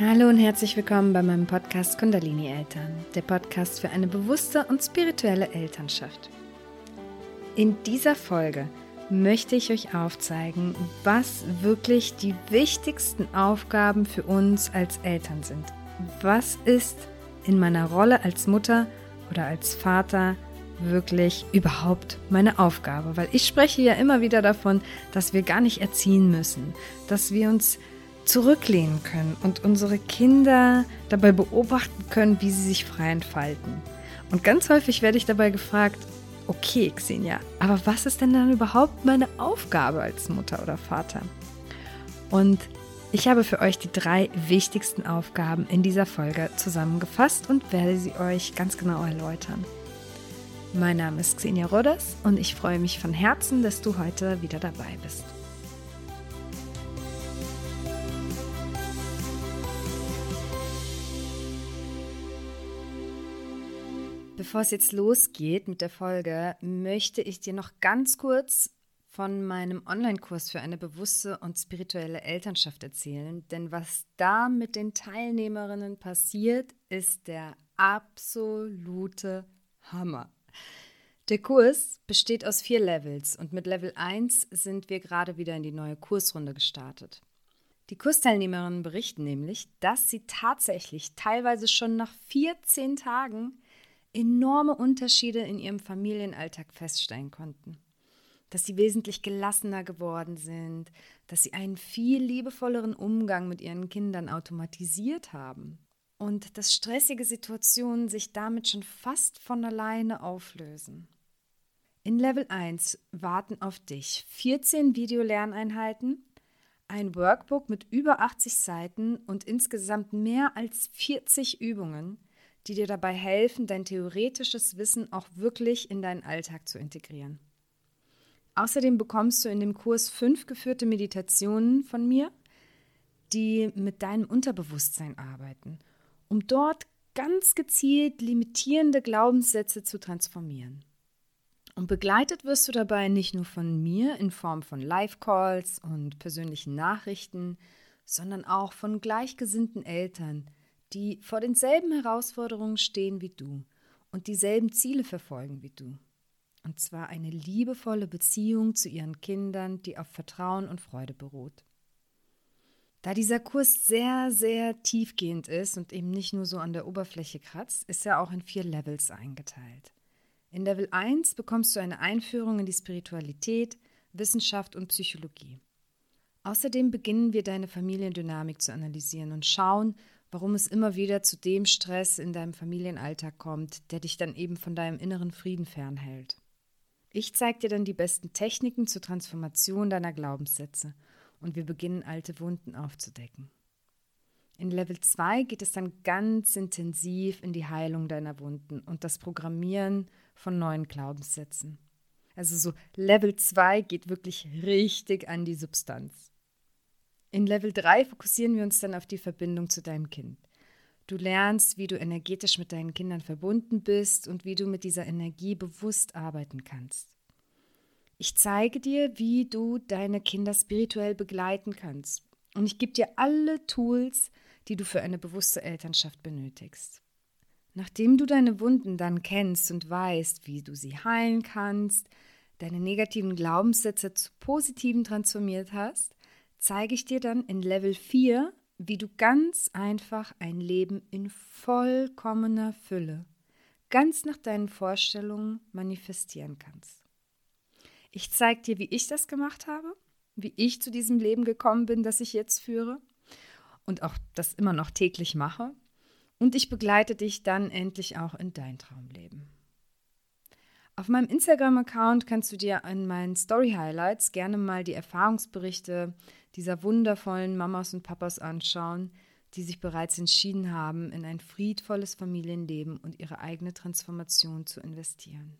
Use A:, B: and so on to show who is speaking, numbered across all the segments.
A: Hallo und herzlich willkommen bei meinem Podcast Kundalini Eltern, der Podcast für eine bewusste und spirituelle Elternschaft. In dieser Folge möchte ich euch aufzeigen, was wirklich die wichtigsten Aufgaben für uns als Eltern sind. Was ist in meiner Rolle als Mutter oder als Vater wirklich überhaupt meine Aufgabe? Weil ich spreche ja immer wieder davon, dass wir gar nicht erziehen müssen, dass wir uns zurücklehnen können und unsere Kinder dabei beobachten können, wie sie sich frei entfalten. Und ganz häufig werde ich dabei gefragt, okay, Xenia, aber was ist denn dann überhaupt meine Aufgabe als Mutter oder Vater? Und ich habe für euch die drei wichtigsten Aufgaben in dieser Folge zusammengefasst und werde sie euch ganz genau erläutern. Mein Name ist Xenia Rodas und ich freue mich von Herzen, dass du heute wieder dabei bist. Bevor es jetzt losgeht mit der Folge, möchte ich dir noch ganz kurz von meinem Online-Kurs für eine bewusste und spirituelle Elternschaft erzählen. Denn was da mit den Teilnehmerinnen passiert, ist der absolute Hammer. Der Kurs besteht aus vier Levels und mit Level 1 sind wir gerade wieder in die neue Kursrunde gestartet. Die Kursteilnehmerinnen berichten nämlich, dass sie tatsächlich teilweise schon nach 14 Tagen enorme Unterschiede in ihrem Familienalltag feststellen konnten dass sie wesentlich gelassener geworden sind, dass sie einen viel liebevolleren Umgang mit ihren Kindern automatisiert haben und dass stressige Situationen sich damit schon fast von alleine auflösen. In Level 1 warten auf dich 14 Videolerneinheiten, ein Workbook mit über 80 Seiten und insgesamt mehr als 40 Übungen, die dir dabei helfen, dein theoretisches Wissen auch wirklich in deinen Alltag zu integrieren. Außerdem bekommst du in dem Kurs fünf geführte Meditationen von mir, die mit deinem Unterbewusstsein arbeiten, um dort ganz gezielt limitierende Glaubenssätze zu transformieren. Und begleitet wirst du dabei nicht nur von mir in Form von Live-Calls und persönlichen Nachrichten, sondern auch von gleichgesinnten Eltern, die vor denselben Herausforderungen stehen wie du und dieselben Ziele verfolgen wie du. Und zwar eine liebevolle Beziehung zu ihren Kindern, die auf Vertrauen und Freude beruht. Da dieser Kurs sehr, sehr tiefgehend ist und eben nicht nur so an der Oberfläche kratzt, ist er auch in vier Levels eingeteilt. In Level 1 bekommst du eine Einführung in die Spiritualität, Wissenschaft und Psychologie. Außerdem beginnen wir deine Familiendynamik zu analysieren und schauen, warum es immer wieder zu dem Stress in deinem Familienalltag kommt, der dich dann eben von deinem inneren Frieden fernhält. Ich zeige dir dann die besten Techniken zur Transformation deiner Glaubenssätze und wir beginnen alte Wunden aufzudecken. In Level 2 geht es dann ganz intensiv in die Heilung deiner Wunden und das Programmieren von neuen Glaubenssätzen. Also so Level 2 geht wirklich richtig an die Substanz. In Level 3 fokussieren wir uns dann auf die Verbindung zu deinem Kind. Du lernst, wie du energetisch mit deinen Kindern verbunden bist und wie du mit dieser Energie bewusst arbeiten kannst. Ich zeige dir, wie du deine Kinder spirituell begleiten kannst. Und ich gebe dir alle Tools, die du für eine bewusste Elternschaft benötigst. Nachdem du deine Wunden dann kennst und weißt, wie du sie heilen kannst, deine negativen Glaubenssätze zu positiven transformiert hast, zeige ich dir dann in Level 4, wie du ganz einfach ein Leben in vollkommener Fülle, ganz nach deinen Vorstellungen manifestieren kannst. Ich zeige dir, wie ich das gemacht habe, wie ich zu diesem Leben gekommen bin, das ich jetzt führe und auch das immer noch täglich mache. Und ich begleite dich dann endlich auch in dein Traumleben. Auf meinem Instagram-Account kannst du dir in meinen Story-Highlights gerne mal die Erfahrungsberichte dieser wundervollen Mamas und Papas anschauen, die sich bereits entschieden haben, in ein friedvolles Familienleben und ihre eigene Transformation zu investieren.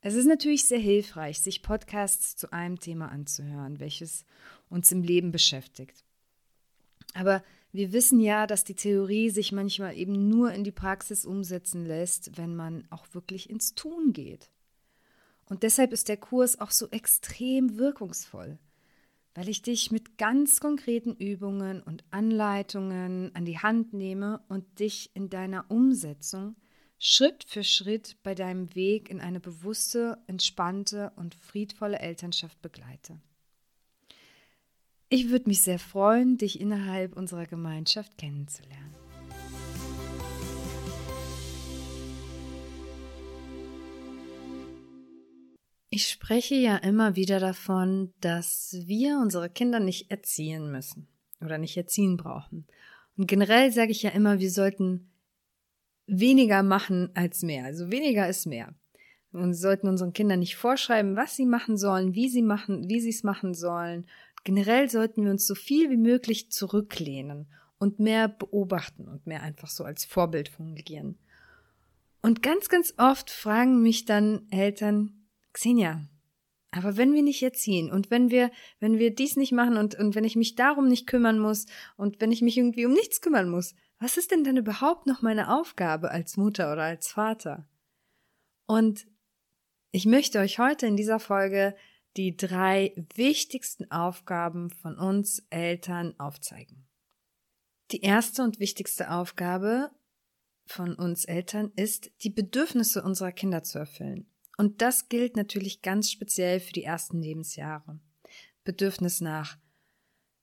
A: Es ist natürlich sehr hilfreich, sich Podcasts zu einem Thema anzuhören, welches uns im Leben beschäftigt. Aber wir wissen ja, dass die Theorie sich manchmal eben nur in die Praxis umsetzen lässt, wenn man auch wirklich ins Tun geht. Und deshalb ist der Kurs auch so extrem wirkungsvoll. Weil ich dich mit ganz konkreten Übungen und Anleitungen an die Hand nehme und dich in deiner Umsetzung Schritt für Schritt bei deinem Weg in eine bewusste, entspannte und friedvolle Elternschaft begleite. Ich würde mich sehr freuen, dich innerhalb unserer Gemeinschaft kennenzulernen. Ich spreche ja immer wieder davon, dass wir unsere Kinder nicht erziehen müssen oder nicht erziehen brauchen. Und generell sage ich ja immer, wir sollten weniger machen als mehr. Also weniger ist mehr. Und sollten unseren Kindern nicht vorschreiben, was sie machen sollen, wie sie machen, wie sie es machen sollen. Generell sollten wir uns so viel wie möglich zurücklehnen und mehr beobachten und mehr einfach so als Vorbild fungieren. Und ganz, ganz oft fragen mich dann Eltern, Xenia, aber wenn wir nicht erziehen und wenn wir, wenn wir dies nicht machen und, und wenn ich mich darum nicht kümmern muss und wenn ich mich irgendwie um nichts kümmern muss, was ist denn dann überhaupt noch meine Aufgabe als Mutter oder als Vater? Und ich möchte euch heute in dieser Folge die drei wichtigsten Aufgaben von uns Eltern aufzeigen. Die erste und wichtigste Aufgabe von uns Eltern ist, die Bedürfnisse unserer Kinder zu erfüllen. Und das gilt natürlich ganz speziell für die ersten Lebensjahre. Bedürfnis nach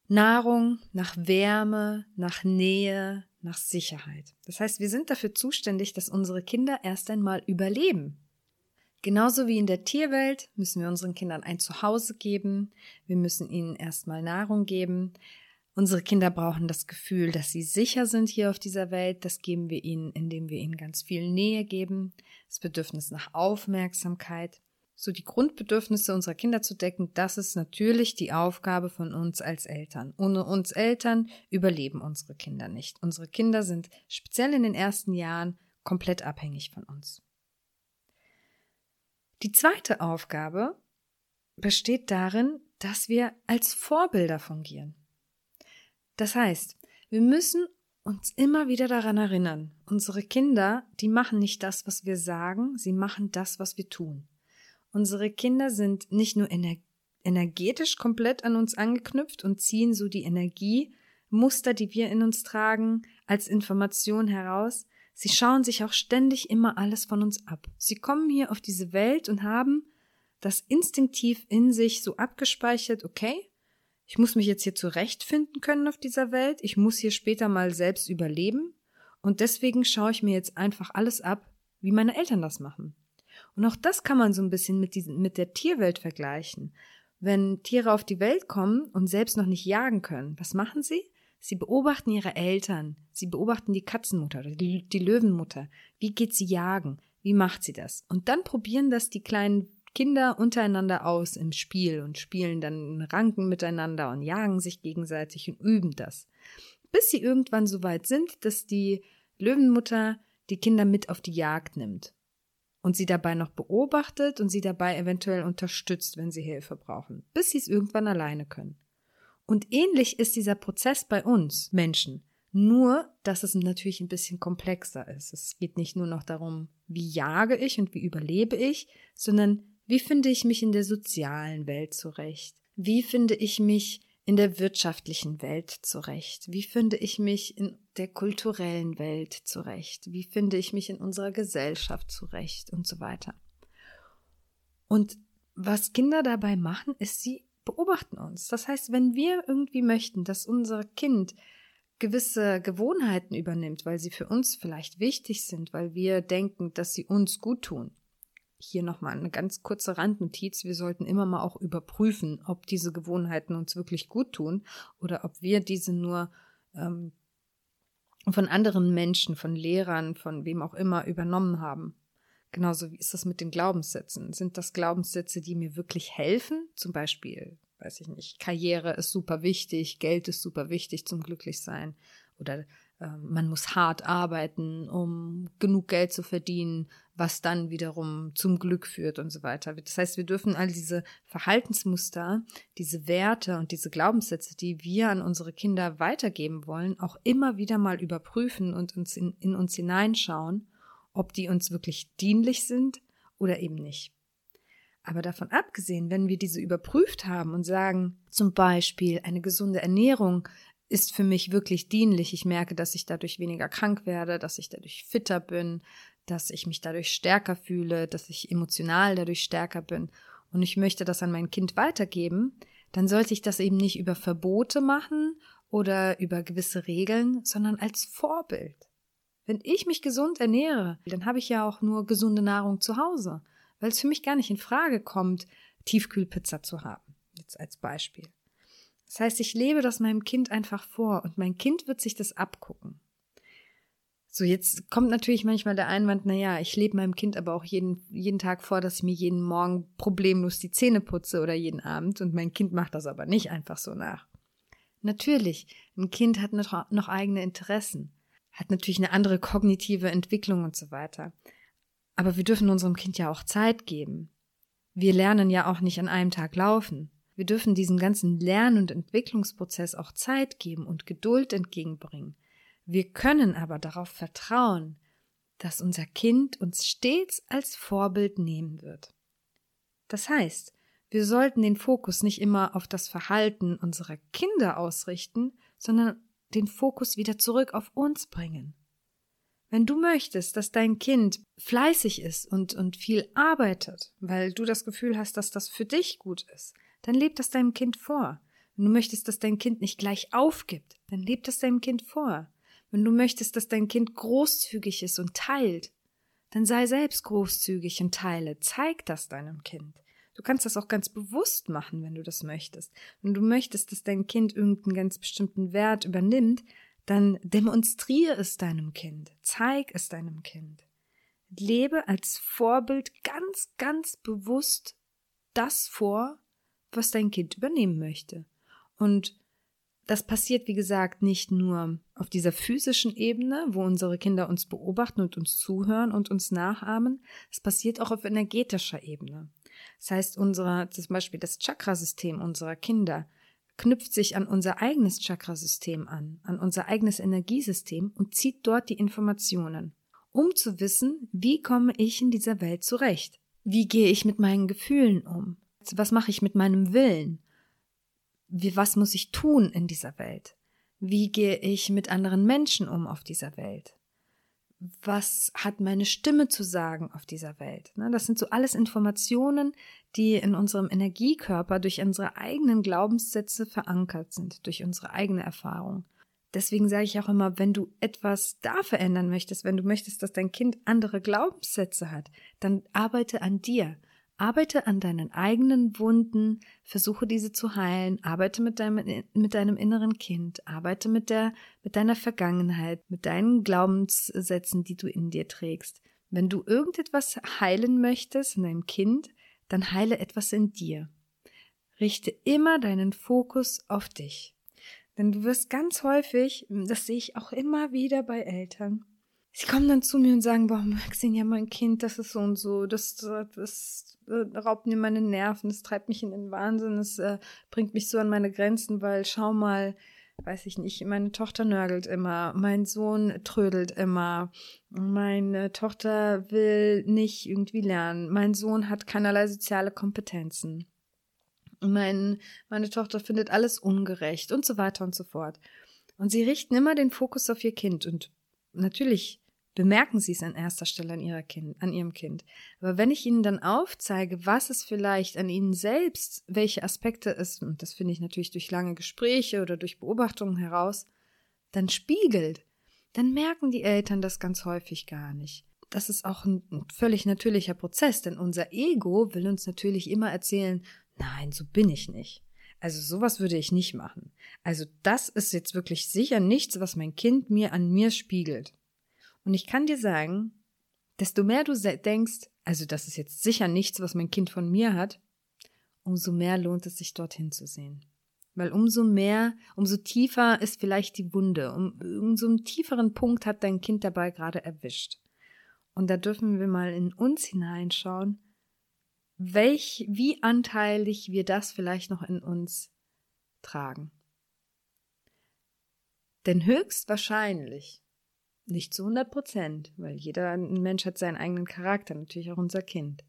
A: Nahrung, nach Wärme, nach Nähe, nach Sicherheit. Das heißt, wir sind dafür zuständig, dass unsere Kinder erst einmal überleben. Genauso wie in der Tierwelt müssen wir unseren Kindern ein Zuhause geben, wir müssen ihnen erstmal Nahrung geben, Unsere Kinder brauchen das Gefühl, dass sie sicher sind hier auf dieser Welt. Das geben wir ihnen, indem wir ihnen ganz viel Nähe geben, das Bedürfnis nach Aufmerksamkeit. So die Grundbedürfnisse unserer Kinder zu decken, das ist natürlich die Aufgabe von uns als Eltern. Ohne uns Eltern überleben unsere Kinder nicht. Unsere Kinder sind speziell in den ersten Jahren komplett abhängig von uns. Die zweite Aufgabe besteht darin, dass wir als Vorbilder fungieren. Das heißt, wir müssen uns immer wieder daran erinnern, unsere Kinder, die machen nicht das, was wir sagen, sie machen das, was wir tun. Unsere Kinder sind nicht nur ener energetisch komplett an uns angeknüpft und ziehen so die Energiemuster, die wir in uns tragen, als Information heraus, sie schauen sich auch ständig immer alles von uns ab. Sie kommen hier auf diese Welt und haben das instinktiv in sich so abgespeichert, okay, ich muss mich jetzt hier zurechtfinden können auf dieser Welt. Ich muss hier später mal selbst überleben. Und deswegen schaue ich mir jetzt einfach alles ab, wie meine Eltern das machen. Und auch das kann man so ein bisschen mit, diesen, mit der Tierwelt vergleichen. Wenn Tiere auf die Welt kommen und selbst noch nicht jagen können, was machen sie? Sie beobachten ihre Eltern. Sie beobachten die Katzenmutter oder die, die Löwenmutter. Wie geht sie jagen? Wie macht sie das? Und dann probieren das die kleinen Kinder untereinander aus im Spiel und spielen dann Ranken miteinander und jagen sich gegenseitig und üben das. Bis sie irgendwann so weit sind, dass die Löwenmutter die Kinder mit auf die Jagd nimmt und sie dabei noch beobachtet und sie dabei eventuell unterstützt, wenn sie Hilfe brauchen, bis sie es irgendwann alleine können. Und ähnlich ist dieser Prozess bei uns Menschen. Nur, dass es natürlich ein bisschen komplexer ist. Es geht nicht nur noch darum, wie jage ich und wie überlebe ich, sondern wie finde ich mich in der sozialen Welt zurecht? Wie finde ich mich in der wirtschaftlichen Welt zurecht? Wie finde ich mich in der kulturellen Welt zurecht? Wie finde ich mich in unserer Gesellschaft zurecht und so weiter? Und was Kinder dabei machen, ist, sie beobachten uns. Das heißt, wenn wir irgendwie möchten, dass unser Kind gewisse Gewohnheiten übernimmt, weil sie für uns vielleicht wichtig sind, weil wir denken, dass sie uns gut tun, hier nochmal eine ganz kurze Randnotiz. Wir sollten immer mal auch überprüfen, ob diese Gewohnheiten uns wirklich gut tun oder ob wir diese nur ähm, von anderen Menschen, von Lehrern, von wem auch immer übernommen haben. Genauso wie ist das mit den Glaubenssätzen? Sind das Glaubenssätze, die mir wirklich helfen? Zum Beispiel, weiß ich nicht, Karriere ist super wichtig, Geld ist super wichtig zum Glücklichsein. Oder man muss hart arbeiten, um genug Geld zu verdienen, was dann wiederum zum Glück führt und so weiter. Das heißt, wir dürfen all diese Verhaltensmuster, diese Werte und diese Glaubenssätze, die wir an unsere Kinder weitergeben wollen, auch immer wieder mal überprüfen und uns in, in uns hineinschauen, ob die uns wirklich dienlich sind oder eben nicht. Aber davon abgesehen, wenn wir diese überprüft haben und sagen, zum Beispiel eine gesunde Ernährung ist für mich wirklich dienlich. Ich merke, dass ich dadurch weniger krank werde, dass ich dadurch fitter bin, dass ich mich dadurch stärker fühle, dass ich emotional dadurch stärker bin und ich möchte das an mein Kind weitergeben, dann sollte ich das eben nicht über Verbote machen oder über gewisse Regeln, sondern als Vorbild. Wenn ich mich gesund ernähre, dann habe ich ja auch nur gesunde Nahrung zu Hause, weil es für mich gar nicht in Frage kommt, Tiefkühlpizza zu haben. Jetzt als Beispiel. Das heißt, ich lebe das meinem Kind einfach vor und mein Kind wird sich das abgucken. So, jetzt kommt natürlich manchmal der Einwand, na ja, ich lebe meinem Kind aber auch jeden, jeden Tag vor, dass ich mir jeden Morgen problemlos die Zähne putze oder jeden Abend und mein Kind macht das aber nicht einfach so nach. Natürlich, ein Kind hat noch, noch eigene Interessen, hat natürlich eine andere kognitive Entwicklung und so weiter. Aber wir dürfen unserem Kind ja auch Zeit geben. Wir lernen ja auch nicht an einem Tag laufen. Wir dürfen diesem ganzen Lern- und Entwicklungsprozess auch Zeit geben und Geduld entgegenbringen. Wir können aber darauf vertrauen, dass unser Kind uns stets als Vorbild nehmen wird. Das heißt, wir sollten den Fokus nicht immer auf das Verhalten unserer Kinder ausrichten, sondern den Fokus wieder zurück auf uns bringen. Wenn du möchtest, dass dein Kind fleißig ist und, und viel arbeitet, weil du das Gefühl hast, dass das für dich gut ist, dann leb das deinem Kind vor. Wenn du möchtest, dass dein Kind nicht gleich aufgibt, dann leb das deinem Kind vor. Wenn du möchtest, dass dein Kind großzügig ist und teilt, dann sei selbst großzügig und teile. Zeig das deinem Kind. Du kannst das auch ganz bewusst machen, wenn du das möchtest. Wenn du möchtest, dass dein Kind irgendeinen ganz bestimmten Wert übernimmt, dann demonstriere es deinem Kind. Zeig es deinem Kind. Lebe als Vorbild ganz, ganz bewusst das vor, was dein Kind übernehmen möchte. Und das passiert, wie gesagt, nicht nur auf dieser physischen Ebene, wo unsere Kinder uns beobachten und uns zuhören und uns nachahmen. Es passiert auch auf energetischer Ebene. Das heißt, unser, zum Beispiel das Chakrasystem unserer Kinder knüpft sich an unser eigenes Chakrasystem an, an unser eigenes Energiesystem und zieht dort die Informationen, um zu wissen, wie komme ich in dieser Welt zurecht? Wie gehe ich mit meinen Gefühlen um? Was mache ich mit meinem Willen? wie, was muss ich tun in dieser Welt? Wie gehe ich mit anderen Menschen um auf dieser Welt? Was hat meine Stimme zu sagen auf dieser Welt? Ne, das sind so alles Informationen, die in unserem Energiekörper durch unsere eigenen Glaubenssätze verankert sind, durch unsere eigene Erfahrung. Deswegen sage ich auch immer, wenn du etwas da verändern möchtest, wenn du möchtest, dass dein Kind andere Glaubenssätze hat, dann arbeite an dir. Arbeite an deinen eigenen Wunden, versuche diese zu heilen, arbeite mit deinem, mit deinem inneren Kind, arbeite mit der, mit deiner Vergangenheit, mit deinen Glaubenssätzen, die du in dir trägst. Wenn du irgendetwas heilen möchtest in deinem Kind, dann heile etwas in dir. Richte immer deinen Fokus auf dich. Denn du wirst ganz häufig, das sehe ich auch immer wieder bei Eltern, sie kommen dann zu mir und sagen, boah, Maxine, ja, mein Kind, das ist so und so, das, das, äh, raubt mir meine Nerven, das treibt mich in den Wahnsinn, das äh, bringt mich so an meine Grenzen, weil schau mal, weiß ich nicht, meine Tochter nörgelt immer, mein Sohn trödelt immer, meine Tochter will nicht irgendwie lernen, mein Sohn hat keinerlei soziale Kompetenzen, mein, meine Tochter findet alles ungerecht und so weiter und so fort. Und sie richten immer den Fokus auf ihr Kind und natürlich bemerken sie es an erster Stelle an, ihrer kind, an ihrem Kind. Aber wenn ich ihnen dann aufzeige, was es vielleicht an ihnen selbst, welche Aspekte es, und das finde ich natürlich durch lange Gespräche oder durch Beobachtungen heraus, dann spiegelt, dann merken die Eltern das ganz häufig gar nicht. Das ist auch ein, ein völlig natürlicher Prozess, denn unser Ego will uns natürlich immer erzählen, nein, so bin ich nicht. Also sowas würde ich nicht machen. Also das ist jetzt wirklich sicher nichts, was mein Kind mir an mir spiegelt. Und ich kann dir sagen, desto mehr du denkst, also das ist jetzt sicher nichts, was mein Kind von mir hat, umso mehr lohnt es sich dorthin zu sehen. Weil umso mehr, umso tiefer ist vielleicht die Wunde, um, umso einen tieferen Punkt hat dein Kind dabei gerade erwischt. Und da dürfen wir mal in uns hineinschauen, welch, wie anteilig wir das vielleicht noch in uns tragen. Denn höchstwahrscheinlich nicht zu 100 Prozent, weil jeder Mensch hat seinen eigenen Charakter, natürlich auch unser Kind.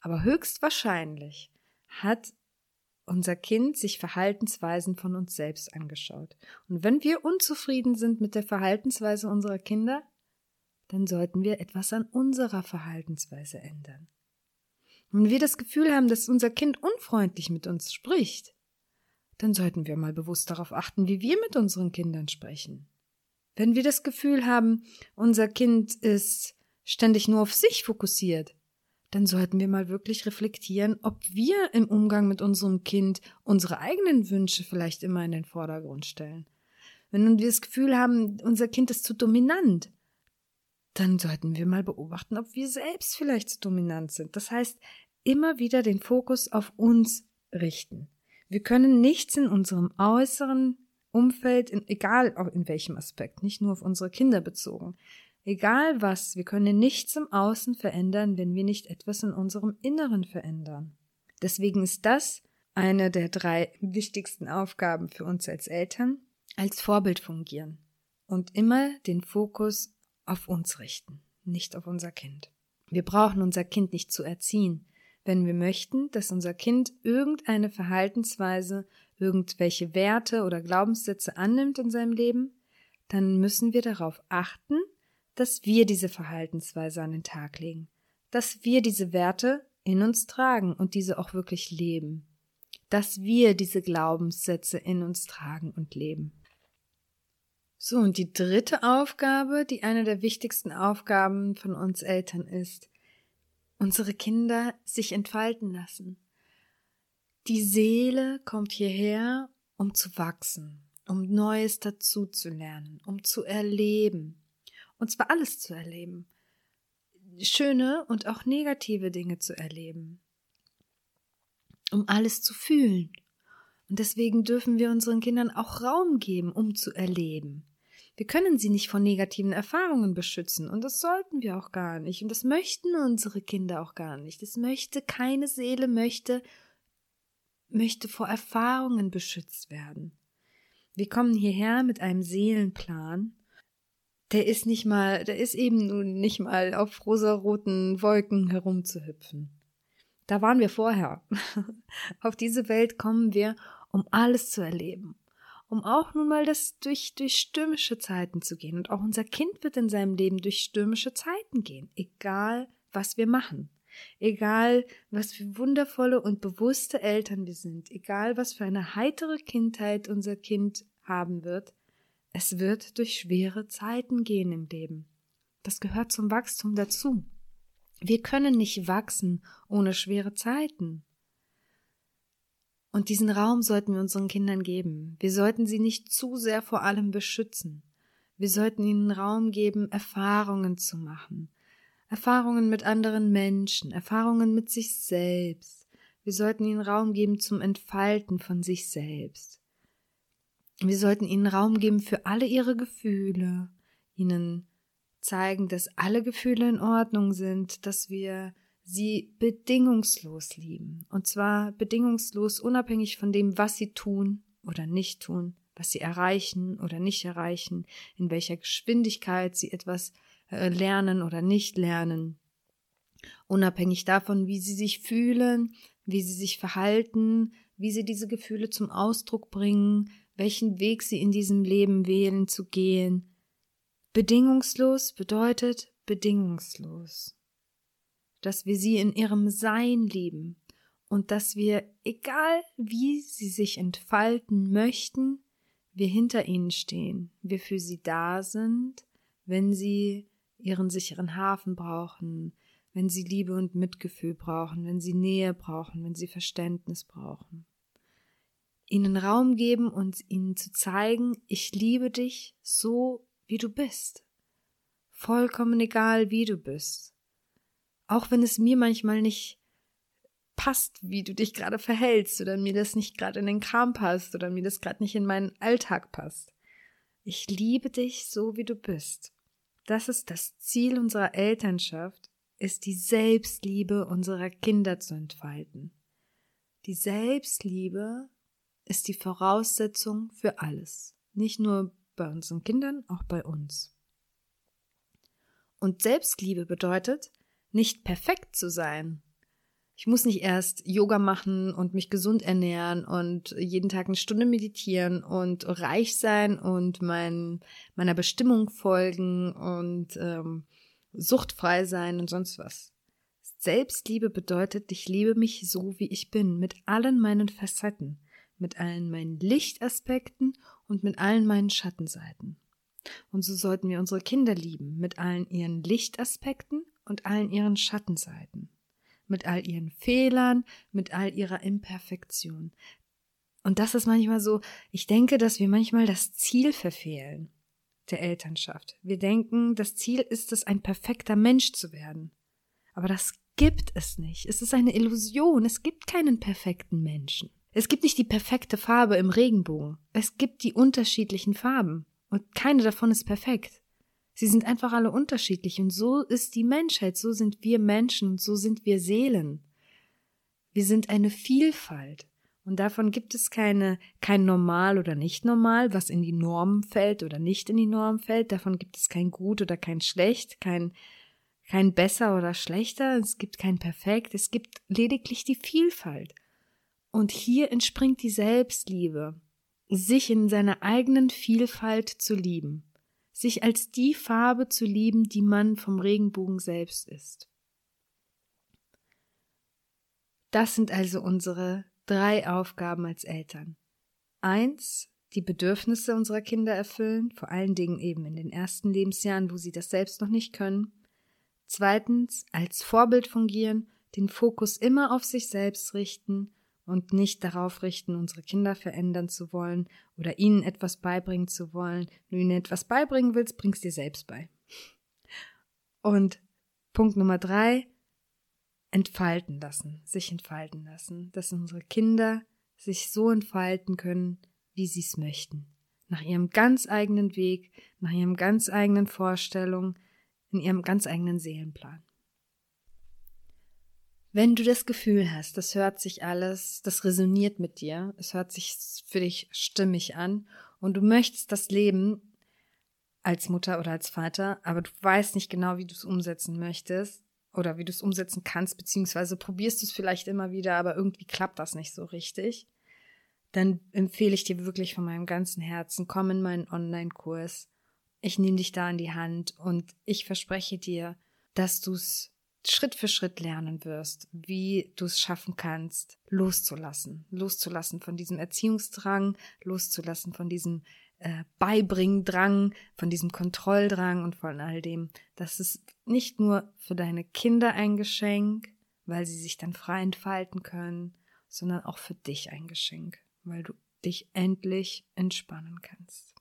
A: Aber höchstwahrscheinlich hat unser Kind sich Verhaltensweisen von uns selbst angeschaut. Und wenn wir unzufrieden sind mit der Verhaltensweise unserer Kinder, dann sollten wir etwas an unserer Verhaltensweise ändern. Wenn wir das Gefühl haben, dass unser Kind unfreundlich mit uns spricht, dann sollten wir mal bewusst darauf achten, wie wir mit unseren Kindern sprechen. Wenn wir das Gefühl haben, unser Kind ist ständig nur auf sich fokussiert, dann sollten wir mal wirklich reflektieren, ob wir im Umgang mit unserem Kind unsere eigenen Wünsche vielleicht immer in den Vordergrund stellen. Wenn wir das Gefühl haben, unser Kind ist zu dominant, dann sollten wir mal beobachten, ob wir selbst vielleicht zu dominant sind. Das heißt, immer wieder den Fokus auf uns richten. Wir können nichts in unserem äußeren Umfeld, in, egal in welchem Aspekt, nicht nur auf unsere Kinder bezogen, Egal was, wir können nichts im Außen verändern, wenn wir nicht etwas in unserem Inneren verändern. Deswegen ist das eine der drei wichtigsten Aufgaben für uns als Eltern, als Vorbild fungieren und immer den Fokus auf uns richten, nicht auf unser Kind. Wir brauchen unser Kind nicht zu erziehen, wenn wir möchten, dass unser Kind irgendeine Verhaltensweise, irgendwelche Werte oder Glaubenssätze annimmt in seinem Leben, dann müssen wir darauf achten, dass wir diese Verhaltensweise an den Tag legen, dass wir diese Werte in uns tragen und diese auch wirklich leben, dass wir diese Glaubenssätze in uns tragen und leben. So, und die dritte Aufgabe, die eine der wichtigsten Aufgaben von uns Eltern ist, unsere Kinder sich entfalten lassen. Die Seele kommt hierher, um zu wachsen, um Neues dazu zu lernen, um zu erleben, und zwar alles zu erleben. Schöne und auch negative Dinge zu erleben. Um alles zu fühlen. Und deswegen dürfen wir unseren Kindern auch Raum geben, um zu erleben. Wir können sie nicht von negativen Erfahrungen beschützen und das sollten wir auch gar nicht und das möchten unsere Kinder auch gar nicht. Das möchte keine Seele möchte möchte vor Erfahrungen beschützt werden. Wir kommen hierher mit einem Seelenplan der ist nicht mal, der ist eben nun nicht mal auf rosaroten Wolken herumzuhüpfen. Da waren wir vorher. auf diese Welt kommen wir, um alles zu erleben. Um auch nun mal das durch, durch stürmische Zeiten zu gehen. Und auch unser Kind wird in seinem Leben durch stürmische Zeiten gehen. Egal, was wir machen. Egal, was für wundervolle und bewusste Eltern wir sind. Egal, was für eine heitere Kindheit unser Kind haben wird. Es wird durch schwere Zeiten gehen im Leben. Das gehört zum Wachstum dazu. Wir können nicht wachsen ohne schwere Zeiten. Und diesen Raum sollten wir unseren Kindern geben. Wir sollten sie nicht zu sehr vor allem beschützen. Wir sollten ihnen Raum geben, Erfahrungen zu machen. Erfahrungen mit anderen Menschen, Erfahrungen mit sich selbst. Wir sollten ihnen Raum geben zum Entfalten von sich selbst. Wir sollten ihnen Raum geben für alle ihre Gefühle, ihnen zeigen, dass alle Gefühle in Ordnung sind, dass wir sie bedingungslos lieben. Und zwar bedingungslos unabhängig von dem, was sie tun oder nicht tun, was sie erreichen oder nicht erreichen, in welcher Geschwindigkeit sie etwas lernen oder nicht lernen. Unabhängig davon, wie sie sich fühlen, wie sie sich verhalten, wie sie diese Gefühle zum Ausdruck bringen, welchen Weg sie in diesem Leben wählen zu gehen. Bedingungslos bedeutet bedingungslos. Dass wir sie in ihrem Sein lieben und dass wir, egal wie sie sich entfalten möchten, wir hinter ihnen stehen, wir für sie da sind, wenn sie ihren sicheren Hafen brauchen, wenn sie Liebe und Mitgefühl brauchen, wenn sie Nähe brauchen, wenn sie Verständnis brauchen ihnen Raum geben und ihnen zu zeigen, ich liebe dich so, wie du bist. Vollkommen egal, wie du bist. Auch wenn es mir manchmal nicht passt, wie du dich gerade verhältst oder mir das nicht gerade in den Kram passt oder mir das gerade nicht in meinen Alltag passt. Ich liebe dich so, wie du bist. Das ist das Ziel unserer Elternschaft, ist die Selbstliebe unserer Kinder zu entfalten. Die Selbstliebe ist die Voraussetzung für alles. Nicht nur bei unseren Kindern, auch bei uns. Und Selbstliebe bedeutet, nicht perfekt zu sein. Ich muss nicht erst Yoga machen und mich gesund ernähren und jeden Tag eine Stunde meditieren und reich sein und mein, meiner Bestimmung folgen und ähm, suchtfrei sein und sonst was. Selbstliebe bedeutet, ich liebe mich so, wie ich bin, mit allen meinen Facetten, mit allen meinen Lichtaspekten und mit allen meinen Schattenseiten. Und so sollten wir unsere Kinder lieben, mit allen ihren Lichtaspekten und allen ihren Schattenseiten mit all ihren Fehlern, mit all ihrer Imperfektion. Und das ist manchmal so, ich denke, dass wir manchmal das Ziel verfehlen der Elternschaft. Wir denken, das Ziel ist es, ein perfekter Mensch zu werden. Aber das gibt es nicht. Es ist eine Illusion. Es gibt keinen perfekten Menschen. Es gibt nicht die perfekte Farbe im Regenbogen. Es gibt die unterschiedlichen Farben. Und keine davon ist perfekt. Sie sind einfach alle unterschiedlich und so ist die Menschheit, so sind wir Menschen und so sind wir Seelen. Wir sind eine Vielfalt und davon gibt es keine kein normal oder nicht normal, was in die Norm fällt oder nicht in die Norm fällt, davon gibt es kein gut oder kein schlecht, kein kein besser oder schlechter, es gibt kein perfekt, es gibt lediglich die Vielfalt. Und hier entspringt die Selbstliebe, sich in seiner eigenen Vielfalt zu lieben sich als die Farbe zu lieben, die man vom Regenbogen selbst ist. Das sind also unsere drei Aufgaben als Eltern. Eins, die Bedürfnisse unserer Kinder erfüllen, vor allen Dingen eben in den ersten Lebensjahren, wo sie das selbst noch nicht können. Zweitens, als Vorbild fungieren, den Fokus immer auf sich selbst richten und nicht darauf richten, unsere Kinder verändern zu wollen oder ihnen etwas beibringen zu wollen. Wenn du ihnen etwas beibringen willst, bringst dir selbst bei. Und Punkt Nummer drei, entfalten lassen, sich entfalten lassen, dass unsere Kinder sich so entfalten können, wie sie es möchten. Nach ihrem ganz eigenen Weg, nach ihrem ganz eigenen Vorstellung, in ihrem ganz eigenen Seelenplan. Wenn du das Gefühl hast, das hört sich alles, das resoniert mit dir, es hört sich für dich stimmig an und du möchtest das Leben als Mutter oder als Vater, aber du weißt nicht genau, wie du es umsetzen möchtest oder wie du es umsetzen kannst, beziehungsweise probierst du es vielleicht immer wieder, aber irgendwie klappt das nicht so richtig, dann empfehle ich dir wirklich von meinem ganzen Herzen, komm in meinen Online-Kurs. Ich nehme dich da in die Hand und ich verspreche dir, dass du es Schritt für Schritt lernen wirst, wie du es schaffen kannst, loszulassen, loszulassen von diesem Erziehungsdrang, loszulassen von diesem äh, Beibringdrang, von diesem Kontrolldrang und von all dem. Das ist nicht nur für deine Kinder ein Geschenk, weil sie sich dann frei entfalten können, sondern auch für dich ein Geschenk, weil du dich endlich entspannen kannst.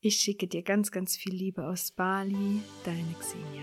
A: Ich schicke dir ganz, ganz viel Liebe aus Bali, deine Xenia.